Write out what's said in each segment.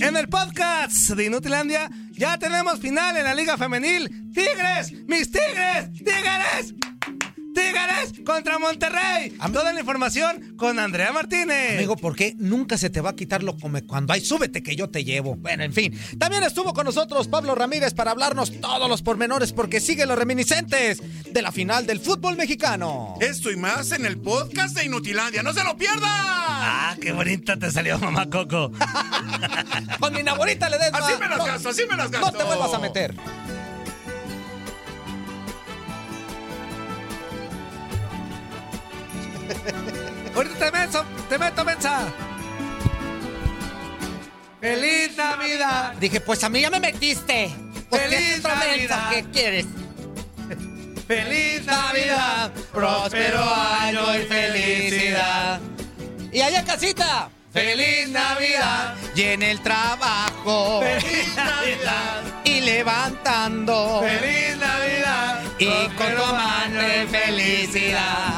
En el podcast de Inutilandia ya tenemos final en la Liga Femenil. ¡Tigres! ¡Mis tigres! ¡Tigres! Tigres contra Monterrey. Toda la información con Andrea Martínez. Amigo, ¿por qué nunca se te va a quitar lo come cuando hay? Súbete que yo te llevo. Bueno, en fin. También estuvo con nosotros Pablo Ramírez para hablarnos todos los pormenores porque sigue los reminiscentes de la final del fútbol mexicano. Esto y más en el podcast de Inutilandia. ¡No se lo pierdan! Ah, qué bonita te salió, mamá Coco. con mi abuelita le des Así me las No, gasto, así me las gasto. No te vuelvas a meter. Ahorita te meto, te meto, mensa. ¡Feliz Navidad! Dije, pues a mí ya me metiste. Pues, ¡Feliz. Navidad! ¿Qué quieres? ¡Feliz Navidad! ¡Próspero año y felicidad! Y allá en casita. ¡Feliz Navidad! Y en el trabajo. ¡Feliz Navidad! Y levantando. ¡Feliz Navidad! Y con tu felicidad.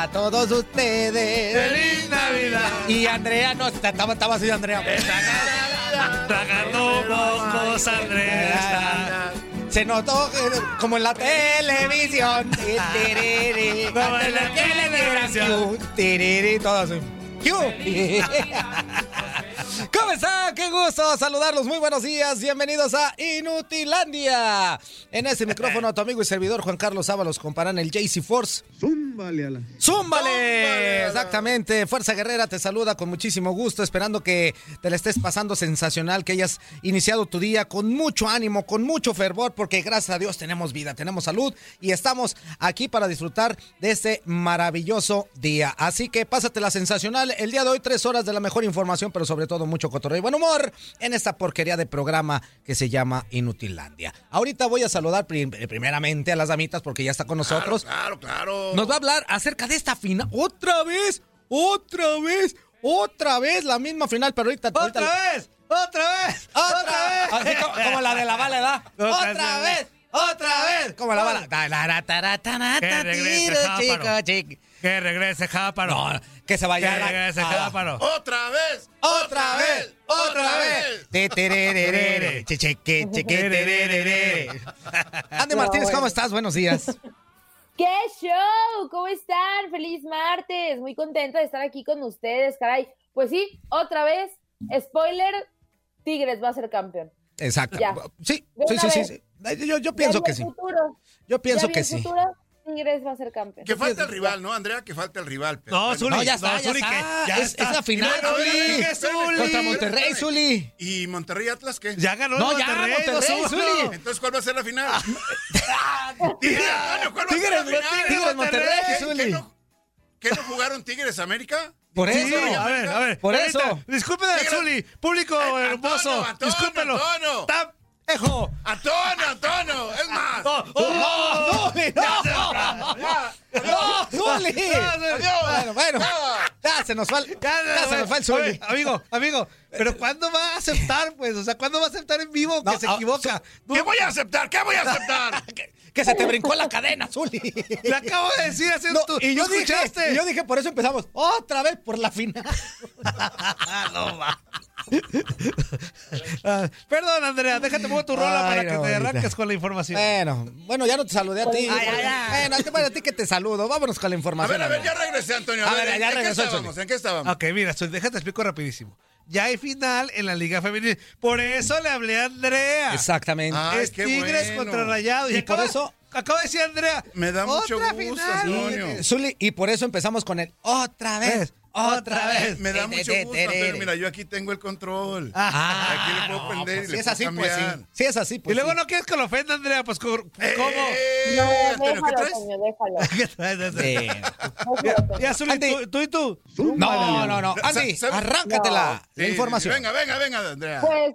para todos ustedes. ¡Feliz Navidad! Y Andrea no estaba, estaba así Andrea. Tragando mocos, Andrea. Se notó como en la televisión. Como en la televisión. Tiriri, todo así. ¿Cómo están? Qué gusto saludarlos. Muy buenos días. Bienvenidos a Inutilandia. En este micrófono, tu amigo y servidor Juan Carlos Ábalos comparan el JC Force. Zúmbale a la. ¡Zúmbale! Exactamente. Fuerza Guerrera te saluda con muchísimo gusto, esperando que te la estés pasando sensacional, que hayas iniciado tu día con mucho ánimo, con mucho fervor, porque gracias a Dios tenemos vida, tenemos salud y estamos aquí para disfrutar de este maravilloso día. Así que pásatela sensacional. El día de hoy, tres horas de la mejor información, pero sobre todo mucho cotorreo y buen humor en esta porquería de programa que se llama Inutilandia. Ahorita voy a saludar prim- primeramente a las damitas porque ya está con nosotros. Claro, claro. Nos va a hablar acerca de esta final. ¿Otra vez? ¿Otra vez? ¿Otra vez? La misma final, pero ahorita... ahorita- ¡Otra vez! ¡Otra vez! ¡Otra vez! Así como, como la de la bala, ¿verdad? Otra ¡Otra vez. vez! ¡Otra vez! Como la bala. Ta, la, ra, ta, ra, ta, na, Que ta, regrese tiro, chico, chico. Que regrese Jáparo. No, que se vaya. que regrese Jáparo. Otra vez. ¡Otra vez! ¡Otra vez! Andy Martínez, ¿cómo estás? Buenos días. ¡Qué show! ¿Cómo están? ¡Feliz martes! Muy contenta de estar aquí con ustedes, caray. Pues sí, otra vez, spoiler, Tigres va a ser campeón. Exacto. Ya. Sí, sí, sí, sí. Yo, yo pienso que sí. Futuro. Yo pienso que sí. futuro, Tigres va a ser campeón. Que falta el rival, ¿no, Andrea? Que falta el rival. pero No, bueno. Zuli. No, ya está, No, ya Zuli, está. que ya es, está. es la final, no, no, Zuli. espérame, Contra Monterrey. Zuli. ¿Y Monterrey Atlas qué? Ya ganó No, el ya, Monterrey. Monterrey, 2-1. Zuli. Entonces, ¿cuál va a ser la final? Dile, Antonio, ¿cuál va a ser Tigres, Monterrey, ¿Qué- Zuli. ¿Qué no, jugaron Tigres América? Por Sí, eso. a ver, a ver. Por eso. Disculpen Tigres. Zuli. Público Eh, hermoso. Discúlpenlo. Antonio. Está- Ejo. Antonio, Antonio, es más. Oh, oh, ¡Zuli, no! ¡No, Zuli! Bueno, bueno. Ya se nos va, el- ya se nos fue el ver, Amigo, amigo, pero ¿cuándo va a aceptar, pues? O sea, ¿cuándo va a aceptar en vivo que No, se ah, equivoca? ¿Qué voy a aceptar? ¿Qué voy a aceptar? Que, se te brincó la cadena, Zuli. Le acabo de decir hace No, tú. y yo ¿tú dije, escuchaste? y yo dije, por eso empezamos otra vez por la final. no va. Ah, perdón, Andrea, déjate pongo tu rola Ay, para no, que te arranques con la información. Bueno, bueno, ya no te saludé a ti. Ay, ay, ay. Bueno, a ti- bueno, a ti que te saludo. Vámonos con la A información. ver, a ver, ya regresé, Antonio. A, A ver, ver, ¿en, ya en qué regresó el estábamos? ¿En qué estábamos? Ok, mira, déjate explico rapidísimo. Ya hay final en la Liga Femenil. Por eso le hablé a Andrea. Exactamente. Ay, es Tigres bueno. contra Rayados. Y Y, por acaba- eso- Acaba de decir Andrea. Me da mucho gusto. Antonio. Zuli, y por eso empezamos con el otra vez, otra vez. Me da mucho gusto, te. Mira, yo aquí tengo el control. Ah, aquí le puedo no, prender pues y si le es puedo así, pues sí. Si es así, pues y luego sí. no quieres que lo ofenda, Andrea. Pues, ¿cómo? ¡Eh, No, Antonio, ¿qué déjalo, traes? Toño, déjalo. ¿Qué traes? Sí. Déjalo. Ya, Zuli, Andy. tú, tú y tú. No, no, no. Andy, arráncatela. Sí, La sí, información. sí. Venga, venga, venga, Andrea. Pues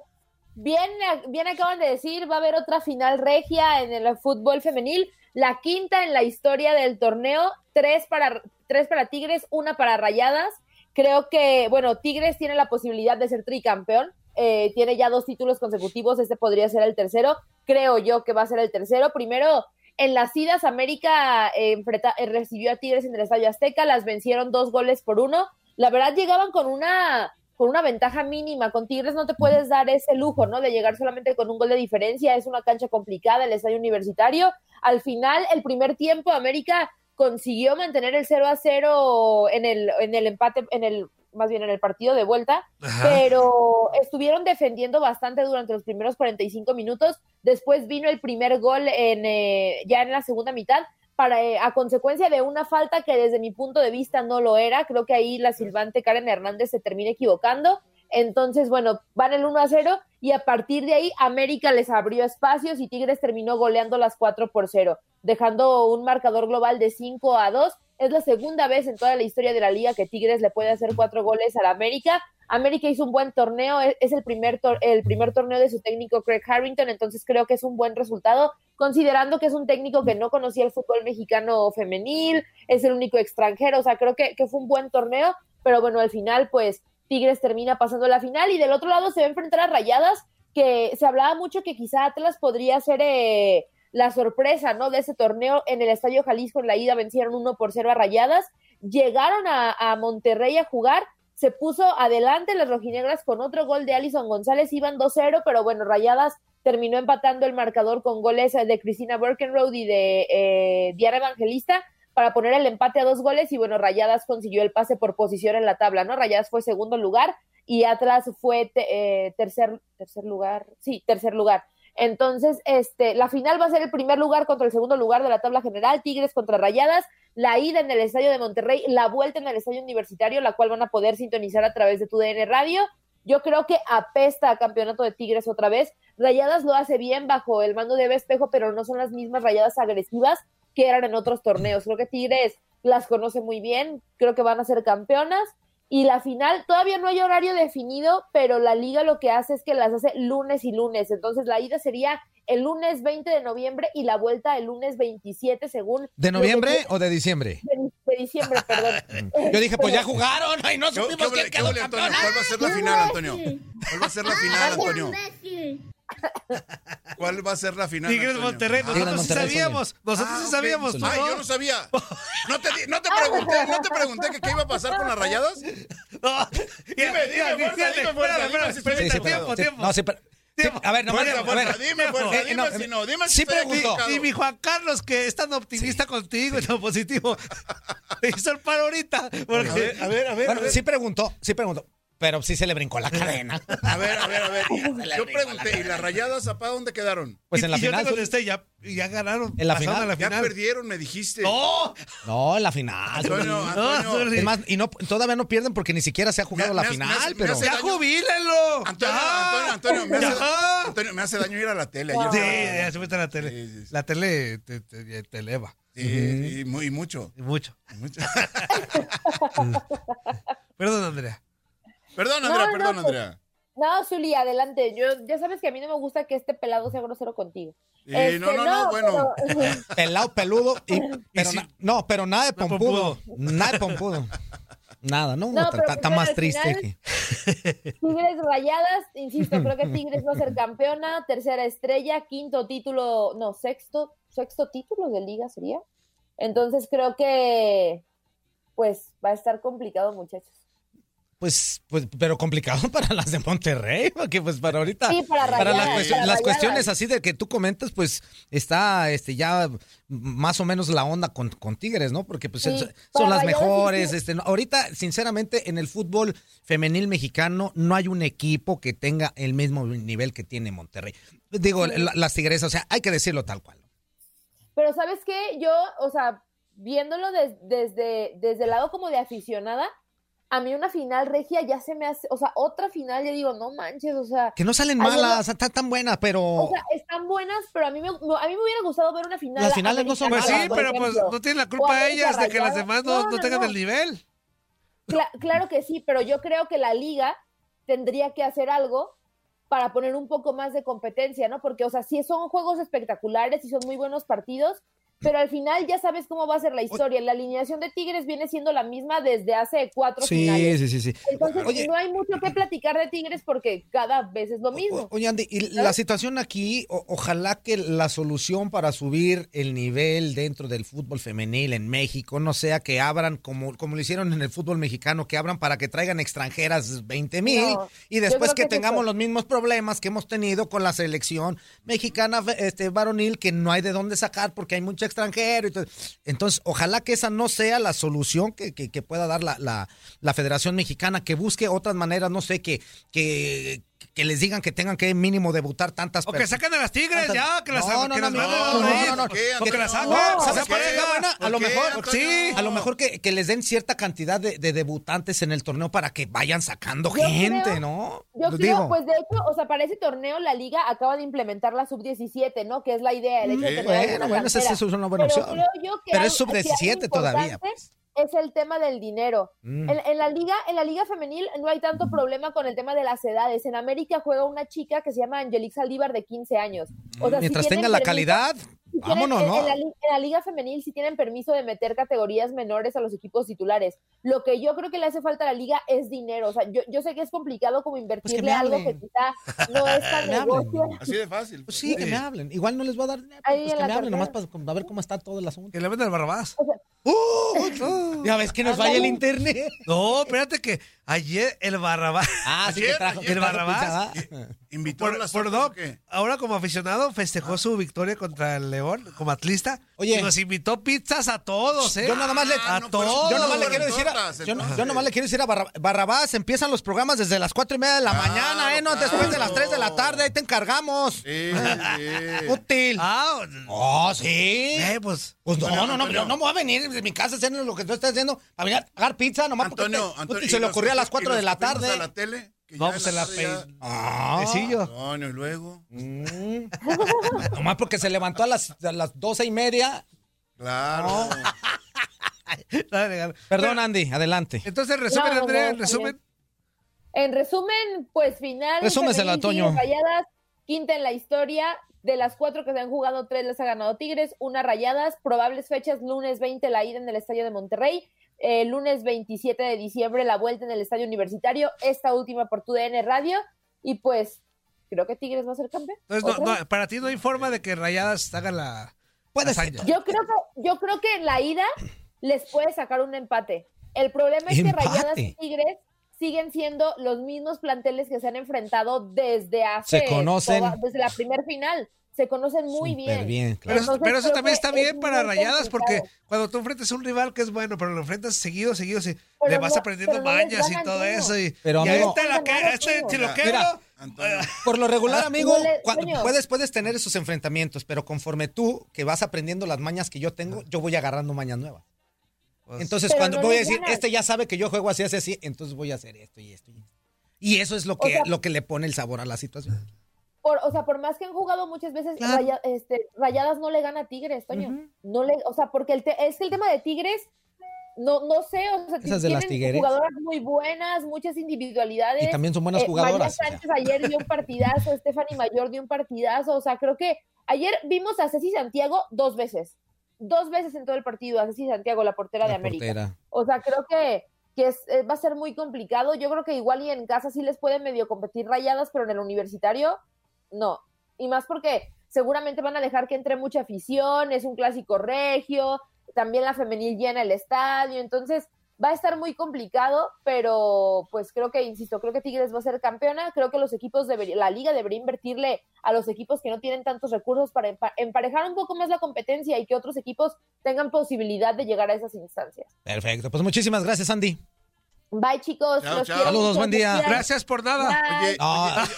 bien, bien acaban de decir, va a haber otra final regia en el fútbol femenil, la quinta en la historia del torneo, tres para, tres para Tigres, una para Rayadas. Creo que, bueno, Tigres tiene la posibilidad de ser tricampeón, eh, tiene ya dos títulos consecutivos, este podría ser el tercero, creo yo que va a ser el tercero. Primero, en las idas, América eh, eh, recibió a Tigres en el Estadio Azteca, las vencieron dos goles por uno. La verdad llegaban con una con una ventaja mínima. Con Tigres no te puedes dar ese lujo, ¿no? De llegar solamente con un gol de diferencia. Es una cancha complicada, el estadio universitario. Al final, el primer tiempo, América consiguió mantener el 0 a 0 en el, en el empate, en el, más bien en el partido de vuelta, pero estuvieron defendiendo bastante durante los primeros 45 minutos. Después vino el primer gol en, eh, ya en la segunda mitad, para, eh, a consecuencia de una falta que desde mi punto de vista no lo era. Creo que ahí la silbante Karen Hernández se termina equivocando. Entonces, bueno, van el 1 a 0 y a partir de ahí América les abrió espacios y Tigres terminó goleando las 4 por 0, dejando un marcador global de 5 a 2. Es la segunda vez en toda la historia de la liga que Tigres le puede hacer cuatro goles a la América. América hizo un buen torneo, es es el primer, tor- el primer torneo de su técnico Craig Harrington, entonces creo que es un buen resultado, considerando que es un técnico que no conocía el fútbol mexicano femenil, es el único extranjero, o sea, creo que, que fue un buen torneo, pero bueno, al final, pues Tigres termina pasando la final y del otro lado se va a enfrentar a Rayadas, que se hablaba mucho que quizá Atlas podría ser eh, la sorpresa, ¿no? De ese torneo en el Estadio Jalisco en la ida vencieron 1 por 0 a Rayadas, llegaron a, a Monterrey a jugar, se puso adelante las rojinegras con otro gol de Alison González, iban 2-0, pero bueno, Rayadas terminó empatando el marcador con goles de Cristina Birkenroad y de eh, Diana Evangelista para poner el empate a dos goles y bueno, Rayadas consiguió el pase por posición en la tabla, ¿no? Rayadas fue segundo lugar y Atlas fue eh, tercer, lugar, sí, tercer lugar. Entonces, este, la final va a ser el primer lugar contra el segundo lugar de la tabla general, Tigres contra Rayadas, la ida en el estadio de Monterrey, la vuelta en el estadio universitario, la cual van a poder sintonizar a través de tu DN Radio. Yo creo que apesta a campeonato de Tigres otra vez. Rayadas lo hace bien bajo el mando de Eva Espejo, pero no son las mismas rayadas agresivas que eran en otros torneos. Creo que Tigres las conoce muy bien, creo que van a ser campeonas. Y la final, todavía no hay horario definido, pero la liga lo que hace es que las hace lunes y lunes. Entonces la ida sería el lunes 20 de noviembre y la vuelta el lunes 27, según... ¿De que- noviembre o de diciembre? De, de diciembre, perdón. Yo dije, pues ya jugaron. Ay, no ¿Qué, supimos qué, quién quedó campeón. ¿Cuál va a ser la final, Antonio? ¿Cuál va a ser la final, Antonio? ¿Cuál va a ser la final? Tigres? Monterrey. Ah, Nosotros sí Monterrey, sabíamos. Nosotros ah, sí sabíamos. Ay, yo no sabía. No te, no te pregunté, no te pregunté que qué iba a pasar con las rayadas. No. Dime, dime, tiempo, tiempo. no, sí, pero- sí, Tiempo. a ver, no, Fuerza, a ver, fuerza, a ver. dime, fuerza, Eh, dime no, si no, dime si sí preguntó. Y mi Juan Carlos, que es tan optimista contigo y tan positivo, me hizo el paro ahorita. Porque... A ver, a ver, a ver. a Bueno, ver. sí preguntó, sí preguntó. Pero sí se le brincó la cadena. A ver, a ver, a ver. Yo pregunté, ¿y las rayadas, apá, dónde quedaron? Pues en la y yo final. te contesté, ya, y ya ganaron. En la final. a la Ya final. perdieron, me dijiste. ¡No! No, en la final. Antonio, No, Antonio. Es más, y no, todavía no pierden porque ni siquiera se ha jugado Me- la me final, hace- me pero. hace- ¡Ya daño. jubílenlo! Antonio, ¡Ya! Antonio, Antonio, me hace, ¡Ya! Antonio, me hace daño ir a la tele. Sí, ya se mete en la tele. Sí, sí, sí. La tele te, te- te eleva. Sí, y muy, mucho. Y mucho. mucho. Perdón, Andrea. Perdón, No, Andrea, no, perdón, Andrea. No, Zuli, adelante. Yo, ya sabes que a mí no me gusta que este pelado sea grosero contigo. Y Este, no, no, no, bueno. pero- Pelado, peludo. Y, pero na- no, pero nada de No, pompudo. Nada de pompudo. Nada, ¿no? No, está, más triste final- que. Tigres rayadas, insisto, creo que Tigres va a ser campeona, tercera estrella, quinto título, no, sexto, sexto título de liga sería. Entonces creo que pues va a estar complicado, muchachos. Pues, pues, pero complicado para las de Monterrey, porque pues para ahorita, Sí, para las, para las cuestiones así de que tú comentas, pues está este ya más o menos la onda con, con Tigres, ¿no? Porque pues Sí, son las mejores. sí. Este, ahorita, sinceramente, en el fútbol femenil mexicano no hay un equipo que tenga el mismo nivel que tiene Monterrey. Digo, la- las tigresas, o sea, hay que decirlo tal cual. Pero ¿sabes qué? Yo, o sea, viéndolo des- desde, desde el lado como de aficionada, a mí una final regia ya se me hace, o sea, otra final, yo digo, no manches, o sea, Que no salen malas, están tan buenas, pero... o sea, están buenas, pero a mí me, a mí me hubiera gustado ver una final. Las finales no son Pues sí, pero pues no tienen la culpa ellas de que las demás no, No, no no, tengan no. el nivel. Cla- claro que sí, pero yo creo que la liga tendría que hacer algo para poner un poco más de competencia, ¿no? Porque, o sea, sí son juegos espectaculares y son muy buenos partidos, pero al final ya sabes cómo va a ser la historia. La alineación de Tigres viene siendo la misma desde hace cuatro Sí, finales. sí, sí, sí. Entonces, Oye. no hay mucho que platicar de Tigres porque cada vez es lo mismo. Oye, Andy, y la situación aquí, o- ojalá que la solución para subir el nivel dentro del fútbol femenil en México no sea que abran, como, como lo hicieron en el fútbol mexicano, que abran para que traigan extranjeras 20 mil No, y después que, que tengamos eso. los mismos problemas que hemos tenido con la selección mexicana este, varonil, que no hay de dónde sacar porque hay mucho extranjero. y todo. Entonces, ojalá que esa no sea la solución que, que- pueda dar la, la- la Federación Mexicana, que busque otras maneras, no sé, que, que, que les digan que tengan que mínimo debutar tantas O que personas. saquen a las tigres Tantas- ya, que las, No, no, que no, las no, no, otro no, país. no, no. ¿Qué, O que las No, hagan. ¿Sabes ¿Sabes cuál es la qué? buena? A ¿Por lo mejor, sí, a lo mejor que, que les den cierta cantidad de, de debutantes en el torneo para que vayan sacando Yo gente, creo- ¿no? Yo Digo, creo, pues de hecho, o sea, para ese torneo la liga acaba de implementar la sub-17, ¿no? Que es la idea, tener Bueno, bueno, esa- es una buena opción. Pero es que algo sub-17 todavía, pues. Es el tema del dinero. Mm. En, en la liga, en la liga femenil no hay tanto problema con el tema de las edades. En América juega una chica que se llama Angelique Saldívar de 15 años. O sea, si Mientras tienen tenga la permiso- calidad, si vámonos, ¿no? en la, en la liga femenil sí tienen permiso de meter categorías menores a los equipos titulares. Lo que yo creo que le hace falta a la liga es dinero. O sea, yo, yo sé que es complicado como invertirle Pues me algo que quizá no es tan negocio. Así de fácil. Pues sí, que me hablen. Igual no les voy a dar dinero, pues que me hablen nomás para, ver cómo está todo el asunto. Que le venden al Barrabás. Uh, ya ves que nos vaya el internet. No, espérate que ayer el Barrabás. Ah, sí que Ayer, trajo. ayer el Barrabás. Invitó Por, a las por no, ahora como aficionado festejó su victoria contra el León como atlista. Oye. Y nos invitó pizzas a todos, ¿eh? Yo nada más le, Ah, a no, todos. yo nomás le quiero decir a, yo, no- yo nomás le quiero decir a Barra- Barrabás, empiezan los programas desde las cuatro y media de la Claro, mañana, ¿eh? No, claro. después de las 3 de la tarde, ahí te encargamos. Sí, sí. Útil. Ah, Oh, sí. eh, pues. Pues no, Antonio, no, no, yo no me voy a venir de mi casa a hacer lo que tú estás haciendo, a venir a pagar pizza nomás Antonio, porque te- Antonio, se ¿y le ocurrió a las y 4 los de la tarde. a la tele? que No, ya pues en en la Ah. Antonio, y luego. mm. nomás porque se levantó a las, a las doce y media. Claro. Perdón, Andy, adelante. Entonces, resumen, No, Andrea, no, en resumen. En resumen, pues final. Resúmesela, femenil, Toño. Tigres Rayadas, quinta en la historia. De las cuatro que se han jugado, tres les ha ganado Tigres, una Rayadas. Probables fechas, lunes 20 la ida en el Estadio de Monterrey, eh, lunes 27 de diciembre la vuelta en el Estadio Universitario, esta última por tu DN Radio. Y pues, creo que Tigres va a ser campeón. Entonces, no, ¿Otra no, para ti no hay forma de que Rayadas haga la. Puede ser. Yo creo que, yo creo que en la ida les puede sacar un empate. El problema es que. Rayadas y Tigres siguen siendo los mismos planteles que se han enfrentado desde hace Se conocen. toda- desde la primer final. Se conocen muy Súper bien. bien, claro. Pero, eso- Entonces, pero eso creo también está es bien para Rayadas porque cuando tú enfrentas a un rival que es bueno, pero lo enfrentas seguido, seguido, Pero le vas no- aprendiendo no mañas y todo eso. Y, Pero, y amigo- este, la que, Ganan este todo. si lo Mira, quebro, mira, Antonio. Por lo regular, amigo, puedes, puedes tener esos enfrentamientos, pero conforme tú que vas aprendiendo las mañas que yo tengo, yo voy agarrando mañas nuevas. pues, Entonces, cuando no voy a decir, ganas. este ya sabe que yo juego así, así, así, entonces voy a hacer esto y esto y esto. Y eso es lo O que, sea- lo que le pone el sabor a la situación. Por, o sea, por más que han jugado muchas veces, Claro. Raya- este, Rayadas no le gana a Tigres, Toño. No le, o sea, porque el te- es que el tema de Tigres, no, no sé, o sea, Esas de las tienen jugadoras muy buenas, muchas individualidades. Y también son buenas Eh, jugadoras. María. Sánchez ayer dio un partidazo, Stephanie Mayor dio un partidazo, o sea, creo que ayer vimos a Ceci Santiago dos veces, dos veces en todo el partido, a Ceci Santiago, la portera de América. portera. O sea, creo que, que es- eh, va a ser muy complicado. Yo creo que igual y en casa sí les pueden medio competir rayadas, pero en el universitario, no. Y más porque seguramente van a dejar que entre mucha afición, es un clásico regio, también la femenil llena el estadio, entonces va a estar muy complicado, pero pues creo que, insisto, creo que Tigres va a ser campeona, creo que los equipos, debería, la liga debería invertirle a los equipos que no tienen tantos recursos para empa- emparejar un poco más la competencia y que otros equipos tengan posibilidad de llegar a esas instancias. Perfecto. Pues muchísimas gracias, Andy. Bye chicos. Chao, los chao. quiero Saludos, buen día. Gracias por nada. Oye,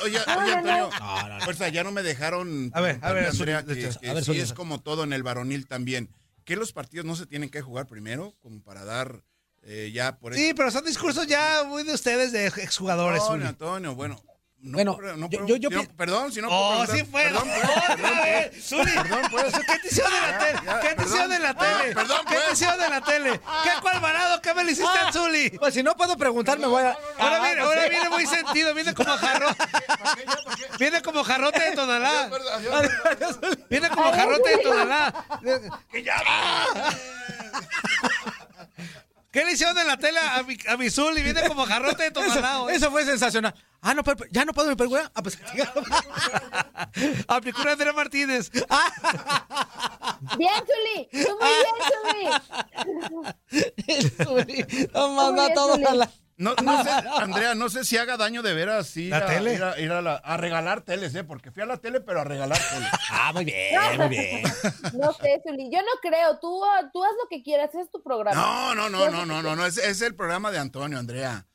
oye, No, no, Antonio. no. Fuerza, ya no me dejaron. A ver, a ver, Andrea, que, echa. que A ver, sí Zuli. es como todo en el varonil también. Que los partidos no se tienen que jugar primero, como para dar eh, ya por Sí, pero son discursos ya muy de ustedes, de exjugadores. Antonio. Antonio, bueno. No Bueno, no yo- yo- yo si no- pi- perdón, si no Oh, puedo sí preguntar- fue. Perdón, Otra perdón, vez. Zuli. Perdón, pues. ¿Qué te hicieron de la tele? ya, ¿Qué te hicieron de la Ah, tele? perdón, ¿Qué te hicieron de la tele? ¿Qué cualvarado? ¿Qué me le hiciste a Zuli? Pues si no puedo preguntar, me voy a. Ahora Ah, viene, ahora sí. viene muy sentido, viene como jarro. Viene como jarrote de Tonalá. Viene como jarrote de Tonalá. ¿Qué le hicieron en la tele a mi, a mi Zuli? Viene como jarrote de Tonalá. hoy. Eso fue sensacional. Ah, no, pero- ya no puedo ir, pero güey. Ah, pues. Aplicó Andrea Martínez. Bien, Zuli. Tú muy bien, Zuli. No manda bien, todo Zuli. a la. No, no sé, Andrea, no sé si haga daño de veras ir, ¿La a, tele? ir a- ir a la- a regalar teles, ¿eh? Porque fui a la tele, pero a regalar teles. Ah, muy bien, muy bien. No sé, Zuli. Yo no creo. Tú, tú haz lo que quieras. Es tu programa. No, no, no, no, no, no, no. Es, es el programa de Antonio, Andrea.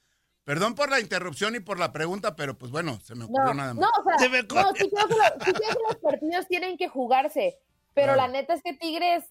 Perdón por la interrupción y por la pregunta, pero pues bueno, se me ocurrió No, nada más. no, o sea, Se me no, sí creo, que lo- sí creo que los partidos tienen que jugarse, pero Claro. la neta es que Tigres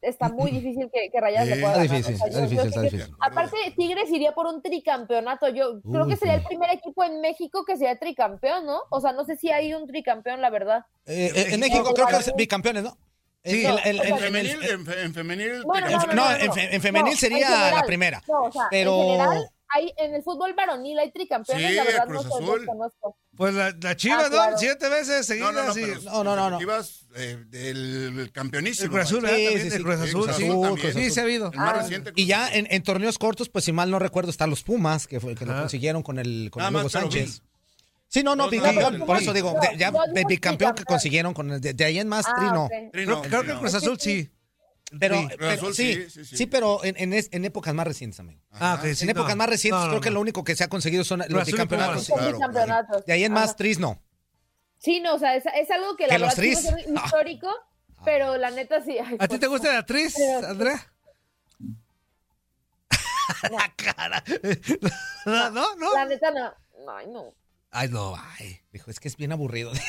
está muy difícil que, que Rayas le pueda está ganar. difícil, O sea, está yo- yo difícil, que- difícil. Aparte, Tigres iría por un tricampeonato. Yo creo que sería el primer equipo en México que sería tricampeón, ¿no? O sea, no sé si hay un tricampeón, la verdad. Eh, eh, en México creo que es bicampeones, ¿no? Sí. El- el- el- En femenil, en, fe- en femenil, Bueno, no, no, no, no, en no. fe- en femenil No, sería en general. la primera. No, o sea, Pero- en general, hay, en el fútbol varonil hay tricampeones, Sí, la verdad Cruz no sé, Azul. desconozco. Pues la, la Chivas, Ah, claro. ¿no? Siete veces no, no, no, seguidas. pero y- No, no, no, no. Chivas, eh, del campeonísimo. El Cruz Azul. Sí, También sí, el sí. Sí, Cruz sí. Azul también. Sí, se ha habido. El más Ah. reciente. Y ya en, en torneos cortos, pues si mal no recuerdo, están los Pumas, que, fue, que lo consiguieron con el, con el Hugo. Sánchez. Sí, no, no, No, bicampeón. no, por no, eso digo, no, de, ya de bicampeón que consiguieron con el, de, de ahí en más, Ah, no. Trino, Creo, creo que Trino. Cruz Azul sí. Pero, Sí. Cruz pero- Azul, sí, sí, sí, sí, sí. pero en, en, es- en épocas más recientes, amigo. Ah, ok, sí, en épocas no. más recientes, No, no, creo que lo único que se ha conseguido son los bicampeonatos. Claro. De ahí en más, tris no. Sí, no, o sea, es, es algo que la ¿Que los verdad tris? ser histórico, pero la neta sí. ay, ¿A ti te gusta la Pero- Andrea? La cara. No, no, no. La neta no. Ay, no. Ay, no, ay. Dijo, es que es bien aburrido.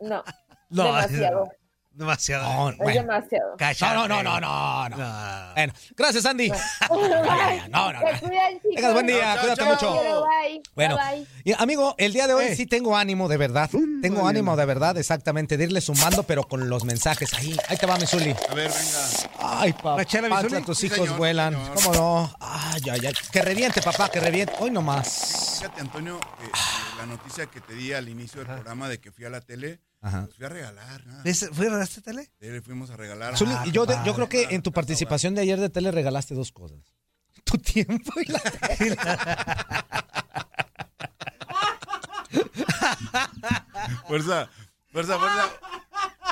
No. No, demasiado. Demasiado. No, Es bueno. demasiado. Cállate. No, no, no, no, no, no. No. Bueno, gracias, Andy. No, no, no. cuidan, chicos. Tengas buen día, Chao, cuídate chao. mucho. Bye. Bueno, Bye, bye. y, amigo, el día de hoy Eh. sí tengo ánimo de verdad. Tengo ánimo de verdad, exactamente, de irle sumando, pero con los mensajes. Ahí, ahí te va, mi Zuli. A ver, venga. Ay, papá, ¿La chela, tus Sí, hijos señor, vuelan. señor. ¿Cómo no? Ay, ay, ay. Que reviente, papá, que reviente. Hoy nomás. Fíjate, Antonio, que, que la noticia que te di al inicio del programa de que fui a la tele, Ajá. fui a regalar, nada. ¿Ves- ¿Fue a esta tele? Le fuimos a regalar. Zuli, Ah, yo, de- yo creo que en tu participación de ayer de tele regalaste dos cosas. Tu tiempo y la Fuerza, fuerza, fuerza.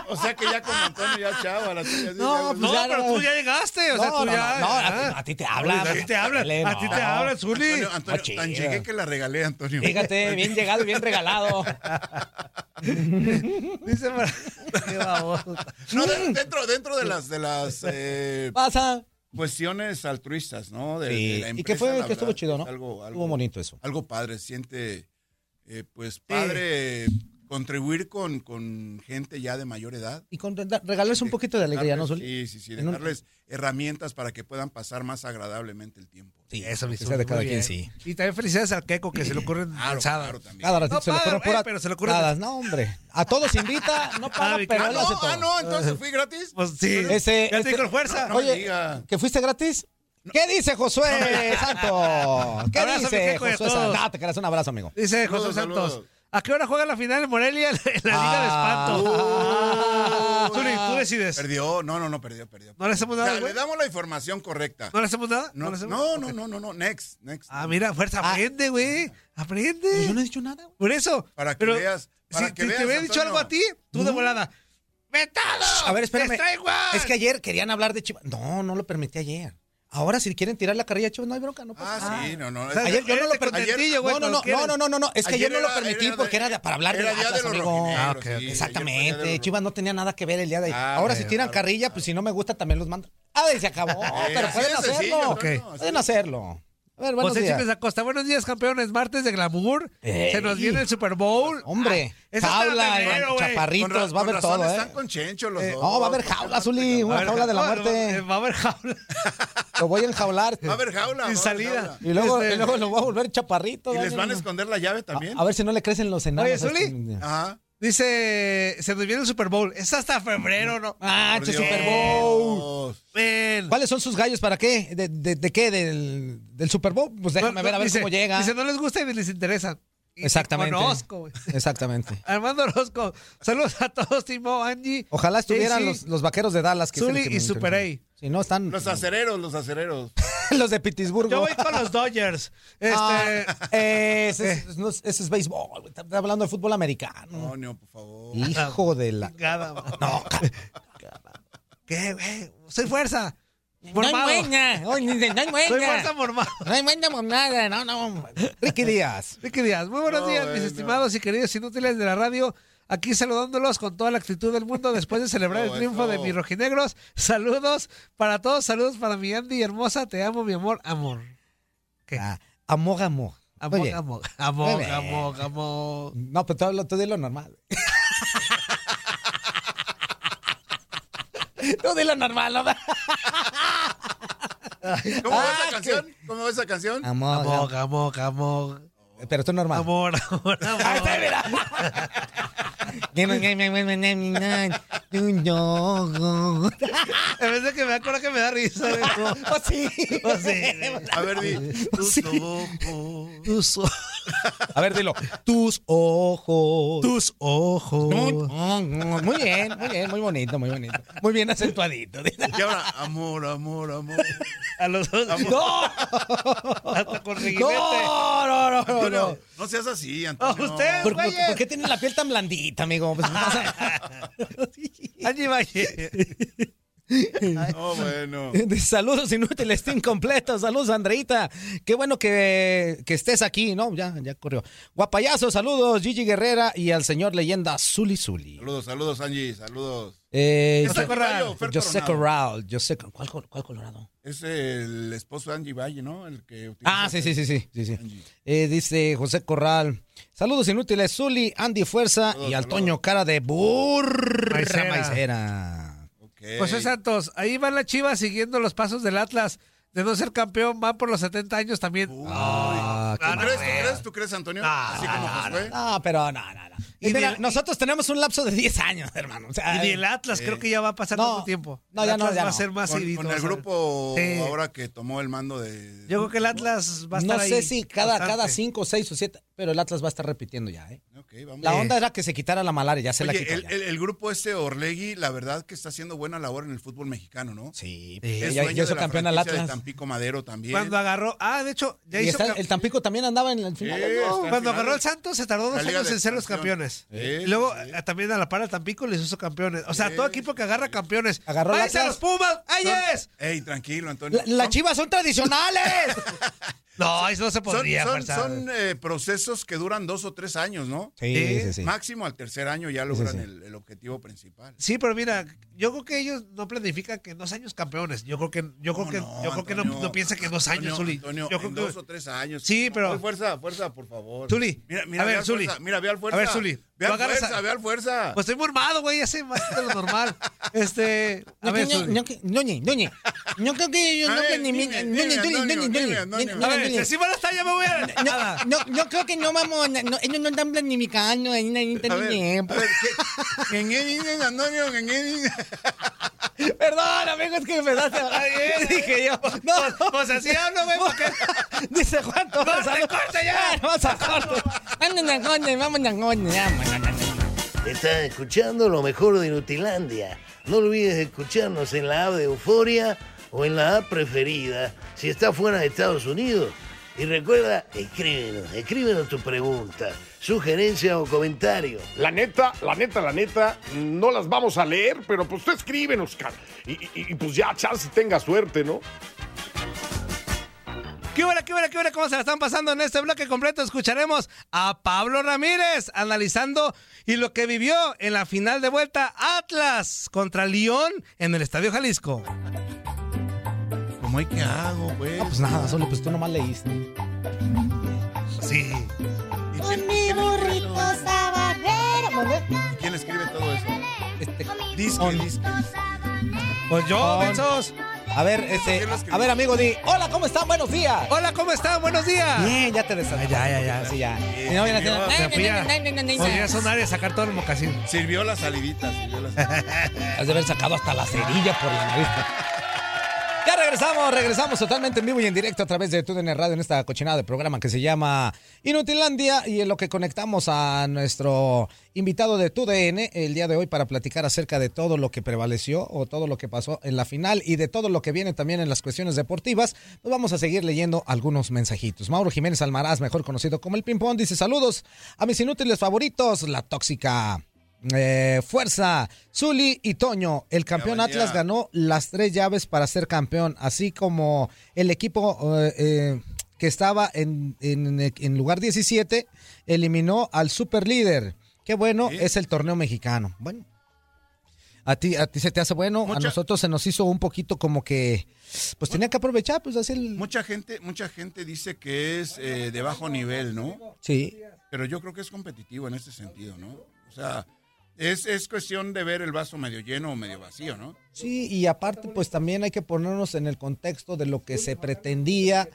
O sea que ya con Antonio ya chavo a la así, No, ya, pues No, ya pero tú ya llegaste. O sea, No, tú no, ya. no, no, a, ti, a ti te hablan. A ti te hablan. A ti te hablan, Zuli. Antonio, Antonio, tan llegué que la regalé, Antonio. Fíjate, bien llegado bien regalado. Dice Qué baboso. No, de- dentro, dentro de las, de las eh, Pasa. cuestiones altruistas, ¿no? De, Sí, de la y que empresa, fue, que estuvo verdad, chido, ¿no? Algo, algo, Estuvo bonito eso. algo padre, siente, eh, pues padre contribuir con, con gente ya de mayor edad. Y con, da- regalarles un poquito de alegría, ¿no, Zuli? Sí, sí, sí, En un- dejarles herramientas para que puedan pasar más agradablemente el tiempo. Sí, Eso, que sea de cada quien, sí. Y también felicidades al Keco que se le ocurren Claro, también. Cada ratito No se le ocurre pura- pero se le ocurre- nada, No, hombre. A todos invita, no paga, Ah, pero Ah, él no, hace todo. ah, no, entonces fui gratis. Pues sí. Ese- ya con fuerza. No me Oye. ¿que fuiste gratis? ¿Qué dice Josué Santos? ¿Qué Abrazo, dice Josué. Santos? No, te quedas un abrazo, amigo. Dice José Saludos, Santos. ¿A qué hora juega la final en Morelia en la Liga de Espanto? Ah. Zuli, tú decides. Perdió, no, no, no, perdió, perdió. ¿No le hacemos O sea, nada, le damos la información correcta. ¿No le hacemos nada? No, le no, hacemos? no, no, no, no, next, next. Ah, mira, fuerza, Ah. aprende, güey. Aprende. Yo no he dicho nada. güey. Por eso. Para que Pero veas, para si que si veas, te hubiera dicho algo a ti, tú de volada. ¡Vetado! A ver, espérame. Es que ayer querían hablar de Chivas. No, no lo permití ayer. Ahora, si quieren tirar la carrilla Chivas, no hay bronca, no pasa Ah, nada. sí, no, no. O sea, Ayer yo no lo permití. güey, No, no, no, no, no, no, no, es que Ayer ayer no lo permití era de- porque era de- para hablar de Atlas, amigo. Ah, ok, ok. sí, ayer fue día de Exactamente, Chivas no tenía nada que ver el día de ayer. Ah, Ahora ok, si tiran claro, carrilla, pues si no me gusta también los mando. Ah, y se acabó. pero pueden sencillo, hacerlo. Pueden de- hacerlo. A ver, buenos José días. Chicles Acosta, buenos días, campeones. Martes de glamour. Ey. Se nos viene el Super Bowl. Hombre, Ah, jaula, chaparritos, Con va a haber todo, Están ¿eh? con Chencho los dos. No, va a haber jaula, Zuli, una jaula de la muerte. Va a haber jaula. Lo voy a enjaular. Va a haber jaula. Sin salida. Y luego, Este- y luego lo voy a volver chaparrito. Y les van a esconder la llave también. A ver si no le crecen los enanos. Oye, Zuli. Ajá. Dice, se nos viene el Super Bowl. Es hasta febrero, ¿no? Ah, Dios. Super Bowl. ¿Cuáles son sus gallos para qué? ¿De, de, de qué? ¿Del, ¿Del Super Bowl? Pues déjame No, ver a ver dice- cómo llega. Dice, no les gusta y ni les interesa. Y Exactamente. Conozco, güey. Exactamente. Armando Orozco. Saludos a todos, Timo, Angie. Ojalá estuvieran los, los vaqueros de Dallas. Que es el Zuli que me y Super interesa. Si no, están Los acereros, los acereros. los de Pittsburgh. Yo voy con los Dodgers. Este, Ah, eh, ese, es, no, ese es béisbol. Está hablando de fútbol americano. Antonio, por favor. Hijo de la... Man. No, ¿Qué, güey? Soy fuerza. no hay Mormado. No hay Soy fuerza mormado. No hay nada. No, no. Ricky Díaz. Ricky Díaz, muy buenos No, días, mis estimados y queridos inútiles de la radio. Aquí saludándolos con toda la actitud del mundo después de celebrar No, el triunfo de mis rojinegros. Saludos para todos, saludos para mi Andy hermosa. Te amo, mi amor, amor. ¿Qué? Ah, amor, amor. Amor, Oye, amor, amor, amor, amor. No, pero tú di lo normal. tú di lo normal, ¿no? ¿Cómo va Ah, esa canción? ¿Cómo va esa canción? Amor, Amor, amor, amor. Pero tú normal. Amor, amor, amor. Ahí está, mira. En vez de que me da coraje, me da risa. güey. Oh, sí. Oh, sí. A ver, di. Tus ojos. Tus, o- A ver, dilo. Tus ojos. tus ojos. Muy bien, muy bien, muy bonito, muy bonito. Muy bien acentuadito. Y ahora, amor, amor, amor. A los dos. ¡No! Hasta con no, no, no. Antonio, no seas así, Antonio. usted, ¿Por, por- qué tienes la piel tan blandita, amigo? Pues, Angie Valle. No, bueno. Saludos inútiles, team completo. Saludos, Andreita. Qué bueno que, que estés aquí, ¿no? Ya, ya corrió. Guapayazo, saludos, Gigi Guerrera y al señor leyenda Zuli Zuli. Saludos, saludos, Angie, saludos. Eh, José Corral. José. Corral. José, ¿cuál, col- ¿Cuál Colorado? Es el esposo de Angie Valle, ¿no? El que utiliza Ah, sí, sí, sí, sí. sí, sí. Angie. Eh, dice José Corral. Saludos inútiles, Zuli, Andy Fuerza Saludos, y. Toño Cara de Burra Maicera. Maicera. José Santos, ahí va la chiva siguiendo los pasos del Atlas. De no ser campeón, van por los 70 años también. Uy. Qué Ah, ¿Tú no crees, tú crees, tú crees, Antonio? No, Así como no, Josué. No, pero no, no, no. Y mira, del- nosotros tenemos un lapso de 10 años, hermano. O sea, Y ni el Atlas creo que ya va a pasar No. tanto tiempo. No, El ya no, Atlas ya va a no. ser más Con, con el grupo Sí. ahora que tomó el mando de. Yo creo que el Atlas va a estar no ahí. sé si cada, bastante. cada 5, 6 o 7, pero el Atlas va a estar repitiendo ya, ¿eh? Vamos. La Eh. onda era que se quitara la malaria, ya se la quitó. el, ya. el- el grupo este Orlegui, la verdad que está haciendo buena labor en el fútbol mexicano, ¿no? Sí, Sí. ya, Es ya dueño hizo campeón al franquicia de Atlas. Tampico Madero también. Cuando agarró. Ah, de hecho, ya Y hizo. está- el Tampico también andaba en el final. Sí, ¿no? Cuando agarró el Santos se tardó dos años en ser los campeones. Sí, y luego eh, también a la par al Tampico les hizo campeones. O sea, Sí, todo equipo que agarra campeones. Agarró el ¡Váyanse a Atlas. los Pumas! ¡Ahí es! Ey, tranquilo, Antonio. La- Las Son- chivas son tradicionales. No, eso no se Son, podría. son- fuerza. son, eh, procesos que duran dos o tres años, ¿no? Sí, sí, sí. Máximo al tercer año ya logran. El, el objetivo principal. Sí, pero mira, yo creo que ellos no planifican que en dos años campeones. Yo creo que, yo creo No, que, no, yo creo que no, no piensa que en dos años, Antonio, Zuli. Antonio, yo creo en que- dos o tres años. Sí, pero- fuerza, fuerza, por favor. Zuli, Mira, mira, a ver, ve al Zuli. fuerza, Mira, ve al fuerza. A ver, Zuli, Ve tú al agarras fuerza, a- ve al fuerza. Pues estoy mormado, güey, ya sé más de lo normal. Este, a No, ver, no. No creo que yo A no. Ñoñi, A ver, si no está, ya me voy a... Nada. No, no creo que no vamos, no, ellos no están planificando, tiene ver, tiempo. a ver, ¿qué- ¿En dices, Antonio? ¿En dices? Perdón, amigo, es que me empezaste a hablar bien, dije yo. No, Pues así hablo, güey, porque... dice Juan Torres. ¡Corte, corte ya! Ah, Vamos a corte. Anden a corte, vamos a man. Estás escuchando lo mejor de Nutilandia. No olvides escucharnos en la app de Euforia o en la app preferida si estás fuera de Estados Unidos. Y recuerda, escríbenos, escríbenos tu pregunta, sugerencia o comentario. La neta, la neta, la neta, no las vamos a leer, pero pues tú escríbenos, cara. Y, y- y, pues ya, chance tenga suerte, ¿no? ¿Qué hora, qué hora, qué hora? ¿Cómo se la están pasando en este bloque completo? Escucharemos a Pablo Ramírez analizando y lo que vivió en la final de vuelta Atlas contra León en el Estadio Jalisco. ¿Cómo hay que hago, pues? No, pues nada, solo pues tú nomás leíste. Sí. ¿Y Con mi burrito sabanero. ¿Y quién escribe todo eso? Este, Disque, On. disque. Pues yo, On. Bensos. a ver, este, a ver, amigo, di, hola, ¿cómo están? Buenos días. Hola, ¿cómo están? Buenos días. Bien, ya te desatas. Ya, ya, ya. Sí, ya. Sí, Si no, viene podría sonar y sacar todo el mocasín. Sirvió la salivita, sirvió la salivita. Has de haber sacado hasta la cerilla por la nariz. Regresamos, regresamos totalmente en vivo y en directo a través de TUDN Radio en esta cochinada de programa que se llama Inutilandia y en lo que conectamos a nuestro invitado de TUDN el día de hoy para platicar acerca de todo lo que prevaleció o todo lo que pasó en la final y de todo lo que viene también en las cuestiones deportivas. Nos vamos a seguir leyendo algunos mensajitos. Mauro Jiménez Almaraz, mejor conocido como el Pimpón, dice saludos a mis inútiles favoritos, la tóxica. Eh, fuerza, Zuli y Toño. El campeón Ya, ya. Atlas ganó las tres llaves para ser campeón, así como el equipo eh, eh, que estaba en, en- en lugar 17 eliminó al superlíder. Qué bueno Sí. es el torneo mexicano. Bueno, a ti, a ti se te hace bueno, a nosotros se nos hizo un poquito como que, pues tenía que aprovechar, pues así el... Mucha gente, mucha gente dice que es eh, de bajo nivel, ¿no? Sí, Pero yo creo que es competitivo en este sentido, ¿no? O sea, es, es cuestión de ver el vaso medio lleno o medio vacío, ¿no? Sí, y aparte, pues también hay que ponernos en el contexto de lo que se pretendía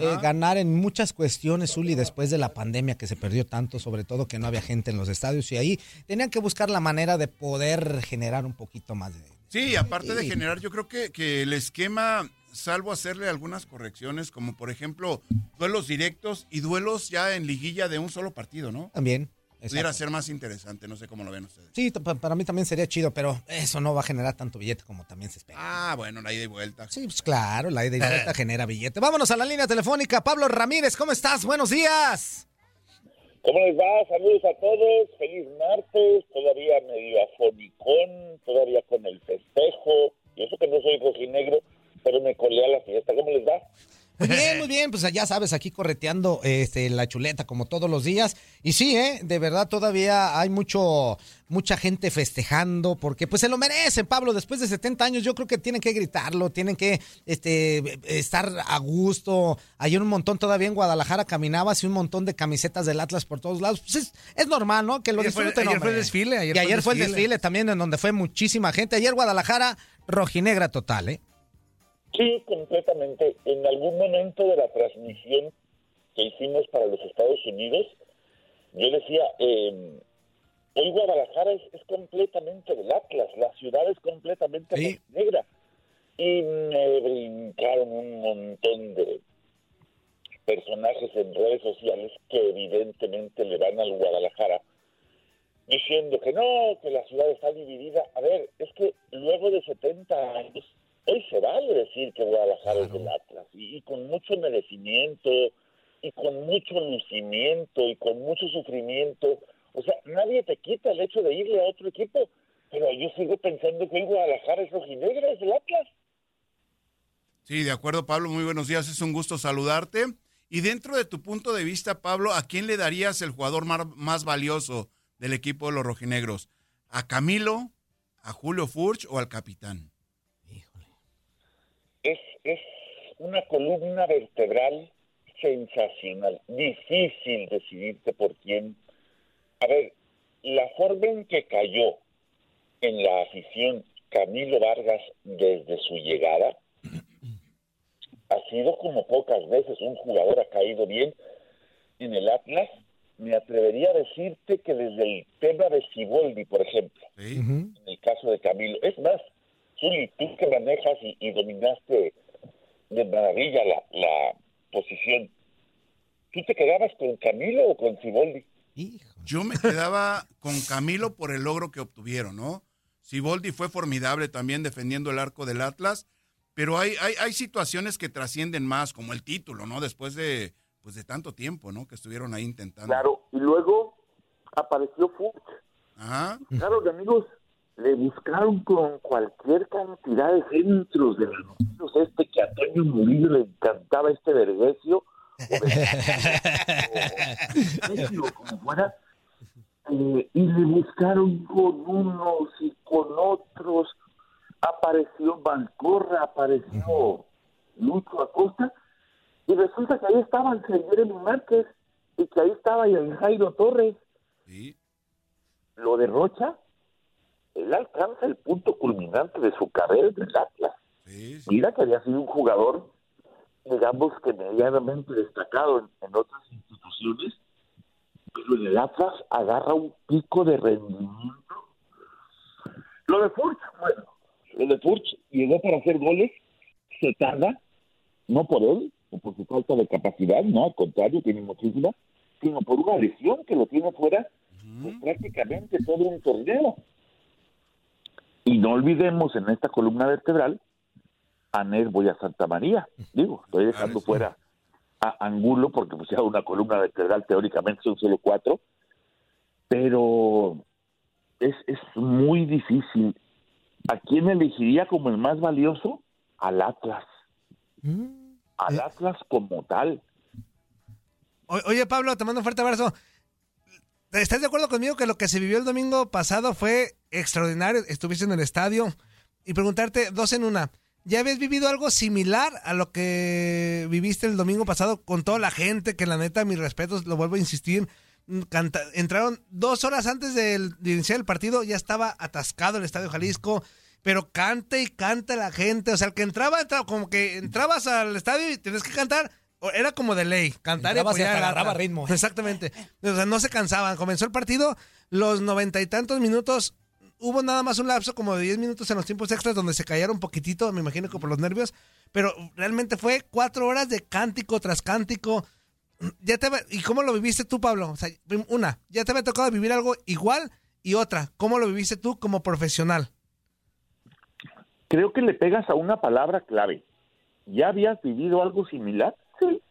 eh, ganar en muchas cuestiones, Zuli, después de la pandemia que se perdió tanto, sobre todo que no había gente en los estadios y ahí tenían que buscar la manera de poder generar un poquito más de... Sí, aparte de generar, yo creo que, que el esquema, salvo hacerle algunas correcciones, como por ejemplo duelos directos y duelos ya en liguilla de un solo partido, ¿no? También. Pudiera ser más interesante, no sé cómo lo ven ustedes. Sí, para mí también sería chido, pero eso no va a generar tanto billete como también se espera. Ah, bueno, la ida y vuelta. Sí, pues claro, la ida y vuelta genera billete. Vámonos a la línea telefónica. Pablo Ramírez, ¿cómo estás? Buenos días. ¿Cómo les va? Saludos a todos. Feliz martes. Todavía medio afonicón, todavía con el festejo. Yo sé que no soy rojinegro, pero me colé a la fiesta. ¿Cómo les va? Muy bien, muy bien, pues ya sabes, aquí correteando este, la chuleta como todos los días. Y sí, ¿eh? de verdad todavía hay mucho, mucha gente festejando porque pues se lo merecen, Pablo, después de 70 años yo creo que tienen que gritarlo, tienen que este, estar a gusto. Ayer un montón todavía en Guadalajara caminabas y un montón de camisetas del Atlas por todos lados. Pues es, es normal, ¿no? Que lo Ayer fue- disfruten, ayer fue el desfile, ayer y ayer fue el desfile. desfile también en donde fue muchísima gente. Ayer Guadalajara rojinegra total, ¿eh? Sí, completamente. En algún momento de la transmisión que hicimos para los Estados Unidos, yo decía, eh, hoy Guadalajara es, es completamente del Atlas, la ciudad es completamente Sí. negra. Y me brincaron un montón de personajes en redes sociales que evidentemente le van al Guadalajara diciendo que no, que la ciudad está dividida. A ver, es que luego de 70 años, hoy se vale decir que Guadalajara es del Atlas, y, y con mucho merecimiento, y con mucho lucimiento, y con mucho sufrimiento. O sea, nadie te quita el hecho de irle a otro equipo, pero yo sigo pensando que hoy Guadalajara es rojinegra, es del Atlas. Sí, de acuerdo, Pablo. Muy buenos días. Es un gusto saludarte. Y dentro de tu punto de vista, Pablo, ¿a quién le darías el jugador más valioso del equipo de los rojinegros? ¿A Camilo, a Julio Furch o al capitán? Es, una columna vertebral sensacional, difícil decidirte por quién. A ver, la forma en que cayó en la afición Camilo Vargas desde su llegada ha sido como pocas veces un jugador ha caído bien en el Atlas. Me atrevería a decirte que desde el tema de Siboldi, por ejemplo, en el caso de Camilo. Es más, Zuli, tú que manejas y, y dominaste de maravilla la, la posición, ¿tú te quedabas con Camilo o con Siboldi? Hijo. Yo me quedaba con Camilo por el logro que obtuvieron, ¿no? Siboldi fue formidable también defendiendo el arco del Atlas, pero hay, hay, hay situaciones que trascienden más, como el título, ¿no? Después de pues de tanto tiempo, ¿no? Que estuvieron ahí intentando. Claro, y luego apareció Fuchs. Ajá. Claro, amigos, le buscaron con cualquier cantidad de centros de los este que a Antonio Murillo le encantaba este vergesio, o vergesio, como fuera, eh, y le buscaron con unos y con otros, apareció Valcorra, apareció Lucho Acosta, y resulta que ahí estaban Jeremy Márquez, y que ahí estaba el Jairo Torres. Sí. Lo de Rocha, él alcanza el punto culminante de su carrera en el Atlas. Sí, sí. Mira que había sido un jugador, digamos que medianamente destacado en, en otras instituciones, pero en el Atlas agarra un pico de rendimiento. Lo de Furch, bueno, lo de Furch llegó para hacer goles, se tarda, no por él, o por su falta de capacidad, no, al contrario, tiene muchísima, sino por una lesión que lo tiene fuera pues, prácticamente todo un torneo. Y no olvidemos en esta columna vertebral a Nervo y a Santa María. Digo, estoy dejando sí. fuera a Angulo porque pues ya una columna vertebral teóricamente son solo cuatro, pero es, es muy difícil. ¿A quién elegiría como el más valioso? Al Atlas. Al Atlas como tal. O- Oye, Pablo, te mando un fuerte abrazo. ¿Estás de acuerdo conmigo que lo que se vivió el domingo pasado fue extraordinario? Estuviste en el estadio. Y preguntarte, dos en una. ¿Ya habías vivido algo similar a lo que viviste el domingo pasado con toda la gente? Que la neta, mis respetos, lo vuelvo a insistir. mm, canta- entraron dos horas antes del- de iniciar el partido, ya estaba atascado el Estadio Jalisco. Pero canta y canta la gente. O sea, el que entraba, entraba como que entrabas al estadio y tenías que cantar. Era como de ley, cantar y Entrabas y apoyar hasta agarraba ritmo. Exactamente. O sea, no se cansaban. Comenzó el partido, los noventa y tantos minutos. Hubo nada más un lapso como de diez minutos en los tiempos extras donde se callaron un poquitito, me imagino que por los nervios. Pero realmente fue cuatro horas de cántico tras cántico. Ya te, ¿Y cómo lo viviste tú, Pablo? O sea, una, ya te había tocado vivir algo igual y otra, ¿cómo lo viviste tú como profesional? Creo que le pegas a una palabra clave. ¿Ya habías vivido algo similar? Sí,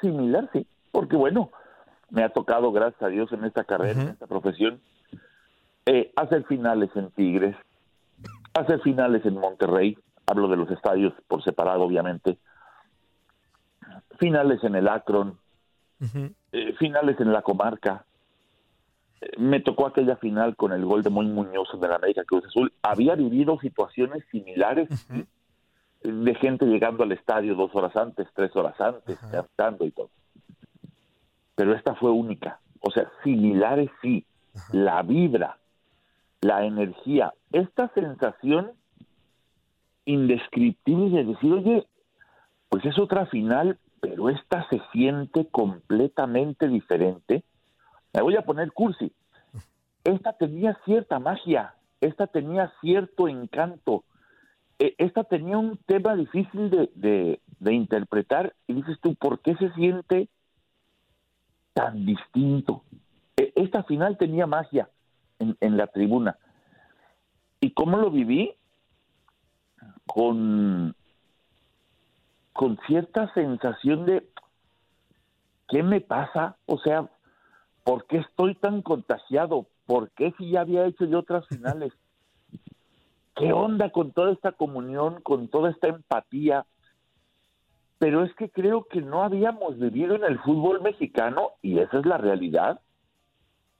similar, sí. Porque bueno, me ha tocado, gracias a Dios, en esta carrera, en esta profesión, eh, hacer finales en Tigres, hacer finales en Monterrey, hablo de los estadios por separado, obviamente, finales en el Akron, eh, finales en la comarca. Eh, Me tocó aquella final con el gol de Muy Muñoz en el América Cruz Azul. Había vivido situaciones similares de gente llegando al estadio dos horas antes, tres horas antes, cantando y todo. Pero esta fue única. O sea, similares sí. La vibra, la energía, esta sensación indescriptible de decir, oye, pues es otra final, pero esta se siente completamente diferente. Me voy a poner cursi. Esta tenía cierta magia, esta tenía cierto encanto, e- esta tenía un tema difícil de, de- de interpretar y dices tú, ¿por qué se siente tan distinto? E- Esta final tenía magia en, la tribuna. ¿Y cómo lo viví? Con, con cierta sensación de, ¿qué me pasa? O sea, ¿por qué estoy tan contagiado? ¿Por qué si ya había hecho yo otras finales? ¿Qué onda con toda esta comunión, con toda esta empatía? Pero es que creo que no habíamos vivido en el fútbol mexicano, y esa es la realidad,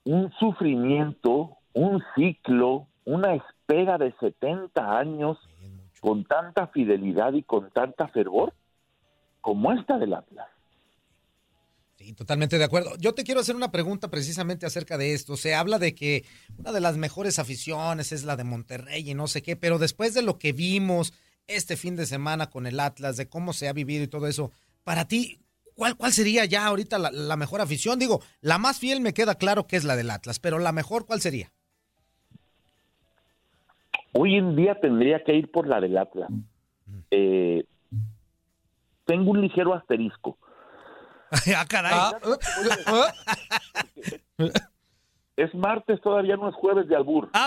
un sufrimiento, un ciclo, una espera de 70 años con tanta fidelidad y con tanta fervor como esta del Atlas. Sí, totalmente de acuerdo. Yo te quiero hacer una pregunta precisamente acerca de esto. Se habla de que una de las mejores aficiones es la de Monterrey y no sé qué, pero después de lo que vimos este fin de semana con el Atlas, de cómo se ha vivido y todo eso, para ti, ¿cuál, cuál sería ya ahorita la, la mejor afición? Digo, la más fiel me queda claro que es la del Atlas, pero la mejor, ¿cuál sería? Hoy en día tendría que ir por la del Atlas. Eh, tengo un ligero asterisco. ah, caray. Es martes, todavía no es jueves de albur.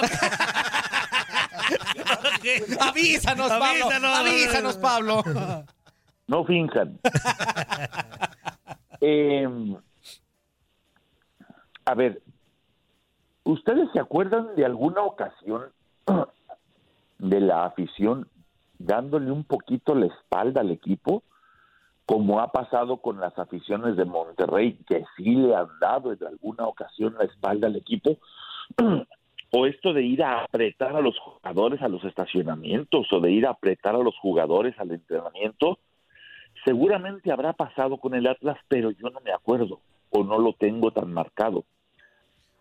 Avísanos, Pablo. Avísanos, Pablo. No finjan. Eh, a ver, ¿ustedes se acuerdan de alguna ocasión de la afición dándole un poquito la espalda al equipo? Como ha pasado con las aficiones de Monterrey, que sí le han dado en alguna ocasión la espalda al equipo. o esto de ir a apretar a los jugadores a los estacionamientos o de ir a apretar a los jugadores al entrenamiento, seguramente habrá pasado con el Atlas, pero yo no me acuerdo o no lo tengo tan marcado.